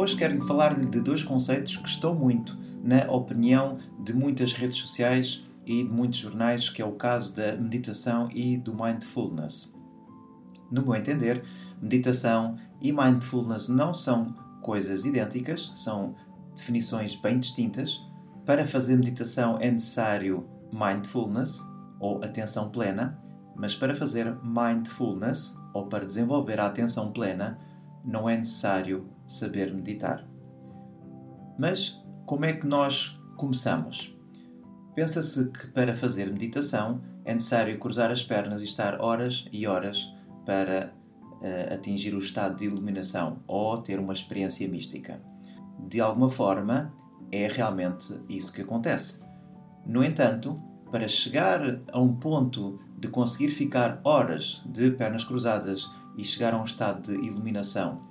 Hoje quero falar-lhe de dois conceitos que estão muito na opinião de muitas redes sociais e de muitos jornais, que é o caso da meditação e do mindfulness. No meu entender, meditação e mindfulness não são coisas idênticas, são definições bem distintas. Para fazer meditação é necessário mindfulness ou atenção plena, mas para fazer mindfulness ou para desenvolver a atenção plena não é necessário saber meditar. Mas como é que nós começamos? Pensa-se que para fazer meditação é necessário cruzar as pernas e estar horas e horas para uh, atingir o estado de iluminação ou ter uma experiência mística. De alguma forma, é realmente isso que acontece. No entanto, para chegar a um ponto de conseguir ficar horas de pernas cruzadas e chegar a um estado de iluminação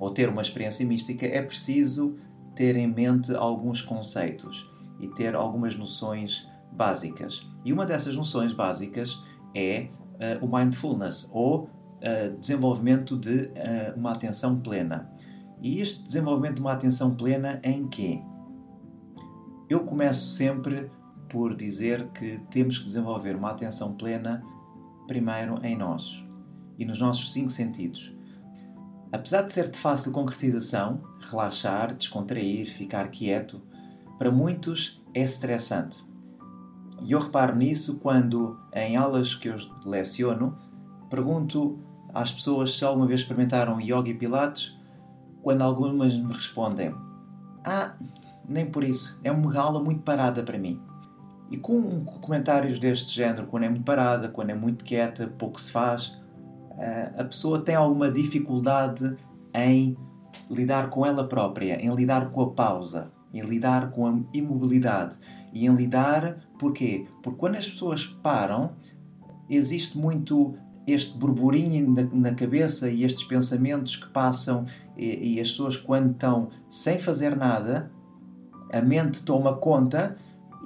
ou ter uma experiência mística, é preciso ter em mente alguns conceitos e ter algumas noções básicas. E uma dessas noções básicas é uh, o mindfulness ou uh, desenvolvimento de uh, uma atenção plena. E este desenvolvimento de uma atenção plena em quê? Eu começo sempre por dizer que temos que desenvolver uma atenção plena primeiro em nós e nos nossos cinco sentidos. Apesar de ser de fácil concretização, relaxar, descontrair, ficar quieto, para muitos é estressante. E eu reparo nisso quando, em aulas que eu leciono, pergunto às pessoas se alguma vez experimentaram yoga e pilates, quando algumas me respondem: Ah, nem por isso, é uma aula muito parada para mim. E com comentários deste género, quando é muito parada, quando é muito quieta, pouco se faz, a pessoa tem alguma dificuldade em lidar com ela própria, em lidar com a pausa, em lidar com a imobilidade e em lidar porquê? Porque quando as pessoas param, existe muito este burburinho na, na cabeça e estes pensamentos que passam e, e as pessoas quando estão sem fazer nada, a mente toma conta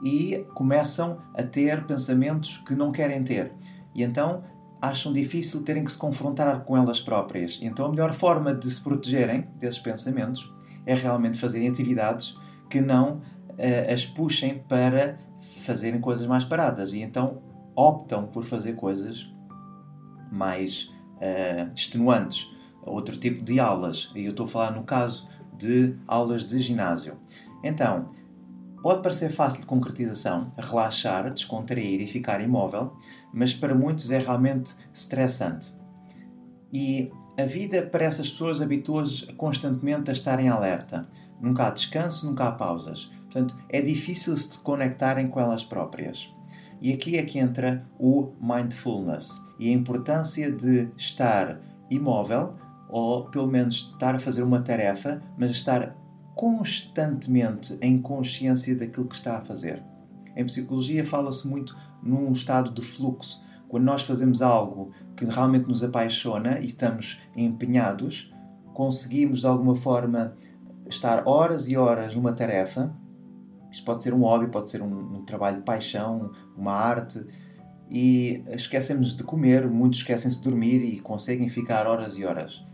e começam a ter pensamentos que não querem ter. E então acham difícil terem que se confrontar com elas próprias. Então a melhor forma de se protegerem desses pensamentos é realmente fazerem atividades que não uh, as puxem para fazerem coisas mais paradas. E então optam por fazer coisas mais uh, extenuantes, outro tipo de aulas. E eu estou a falar no caso de aulas de ginásio. Então, Pode parecer fácil de concretização, relaxar, descontrair e ficar imóvel, mas para muitos é realmente estressante. E a vida para essas pessoas habitua-as constantemente a estarem alerta. Nunca há descanso, nunca há pausas. Portanto, é difícil se conectarem com elas próprias. E aqui é que entra o mindfulness e a importância de estar imóvel, ou pelo menos estar a fazer uma tarefa, mas estar constantemente em consciência daquilo que está a fazer. Em psicologia fala-se muito num estado de fluxo. Quando nós fazemos algo que realmente nos apaixona e estamos empenhados, conseguimos de alguma forma estar horas e horas numa tarefa. Isto pode ser um hobby, pode ser um, um trabalho de paixão, uma arte, e esquecemos de comer, muitos esquecem-se de dormir e conseguem ficar horas e horas.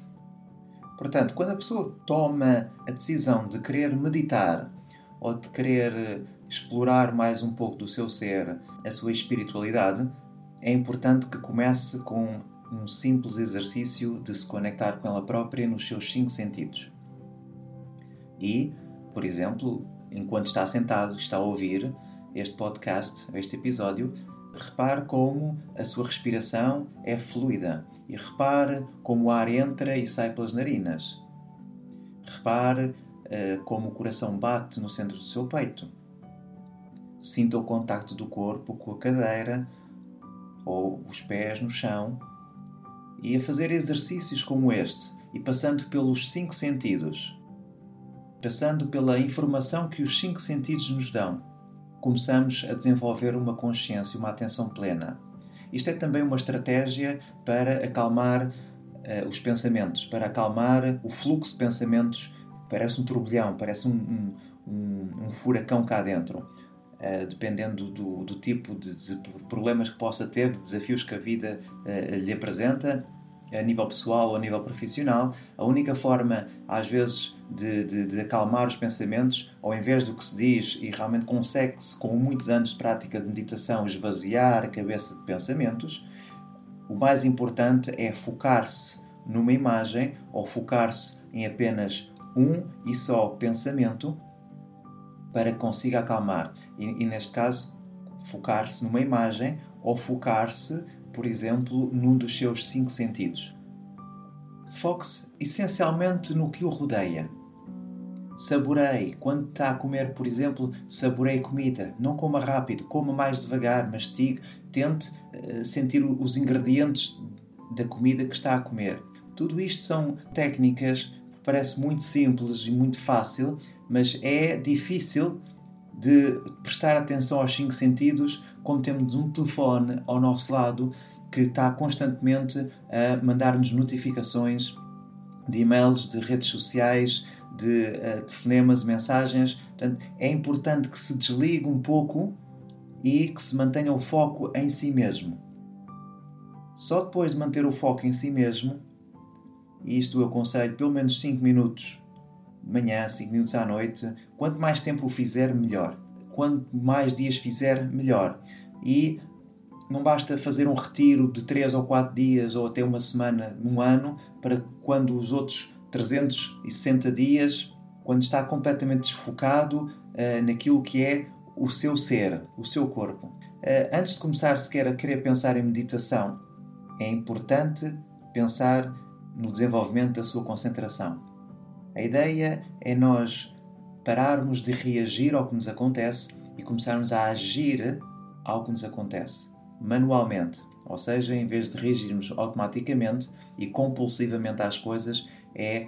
Portanto, quando a pessoa toma a decisão de querer meditar ou de querer explorar mais um pouco do seu ser, a sua espiritualidade, é importante que comece com um simples exercício de se conectar com ela própria nos seus cinco sentidos. E, por exemplo, enquanto está sentado, está a ouvir este podcast, este episódio, repare como a sua respiração é fluida e repare como o ar entra e sai pelas narinas. Repare uh, como o coração bate no centro do seu peito. Sinta o contacto do corpo com a cadeira ou os pés no chão e a fazer exercícios como este e passando pelos cinco sentidos, passando pela informação que os cinco sentidos nos dão, começamos a desenvolver uma consciência, uma atenção plena. Isto é também uma estratégia para acalmar uh, os pensamentos, para acalmar o fluxo de pensamentos. Parece um turbilhão, parece um, um, um, um furacão cá dentro. Uh, dependendo do, do tipo de, de, problemas que possa ter, de desafios que a vida uh, lhe apresenta, a nível pessoal ou a nível profissional, a única forma, às vezes, de, de, de, acalmar os pensamentos, ao invés do que se diz, e realmente consegue-se, com muitos anos de prática de meditação, esvaziar a cabeça de pensamentos, o mais importante é focar-se numa imagem ou focar-se em apenas um e só pensamento para que consiga acalmar. E, e neste caso, focar-se numa imagem ou focar-se por exemplo, num dos seus cinco sentidos. Foque-se essencialmente no que o rodeia. Saboreie. Quando está a comer, por exemplo, saboreie comida. Não coma rápido, coma mais devagar, mastigue. Tente uh, sentir os ingredientes da comida que está a comer. Tudo isto são técnicas que parece muito simples e muito fácil, mas é difícil de prestar atenção aos cinco sentidos como temos um telefone ao nosso lado que está constantemente a mandar-nos notificações de e-mails, de redes sociais, de uh, telefonemas, mensagens. Portanto, é importante que se desligue um pouco e que se mantenha o foco em si mesmo. Só depois de manter o foco em si mesmo, e isto eu aconselho pelo menos 5 minutos de manhã, 5 minutos à noite, quanto mais tempo o fizer, melhor quanto mais dias fizer, melhor. E não basta fazer um retiro de 3 ou 4 dias ou até uma semana num ano para quando os outros 360 dias, quando está completamente desfocado uh, naquilo que é o seu ser, o seu corpo. Uh, antes de começar sequer a querer pensar em meditação, é importante pensar no desenvolvimento da sua concentração. A ideia é nós pararmos de reagir ao que nos acontece e começarmos a agir ao que nos acontece, manualmente. Ou seja, em vez de reagirmos automaticamente e compulsivamente às coisas, é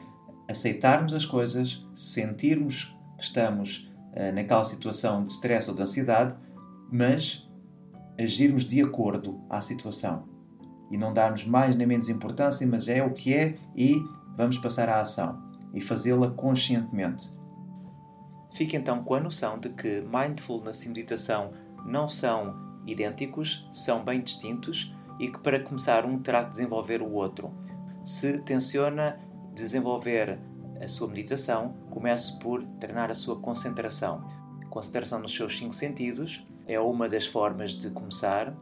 aceitarmos as coisas, sentirmos que estamos uh, naquela situação de stress ou de ansiedade, mas agirmos de acordo à situação e não darmos mais nem menos importância, mas é o que é e vamos passar à ação e fazê-la conscientemente. Fique então com a noção de que mindfulness e meditação não são idênticos, são bem distintos e que para começar um terá que desenvolver o outro. Se tenciona desenvolver a sua meditação, comece por treinar a sua concentração. Concentração nos seus cinco sentidos é uma das formas de começar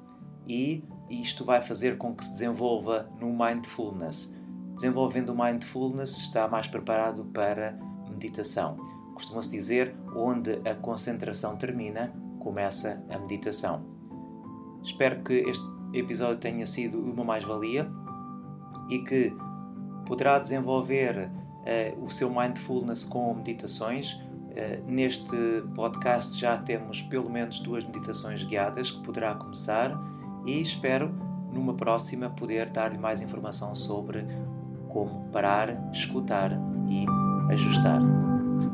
e isto vai fazer com que se desenvolva no mindfulness. Desenvolvendo o mindfulness, está mais preparado para meditação. Costuma-se dizer onde a concentração termina, começa a meditação. Espero que este episódio tenha sido uma mais-valia e que poderá desenvolver uh, o seu mindfulness com meditações. Uh, neste podcast já temos pelo menos duas meditações guiadas que poderá começar e espero numa próxima poder dar-lhe mais informação sobre como parar, escutar e ajustar.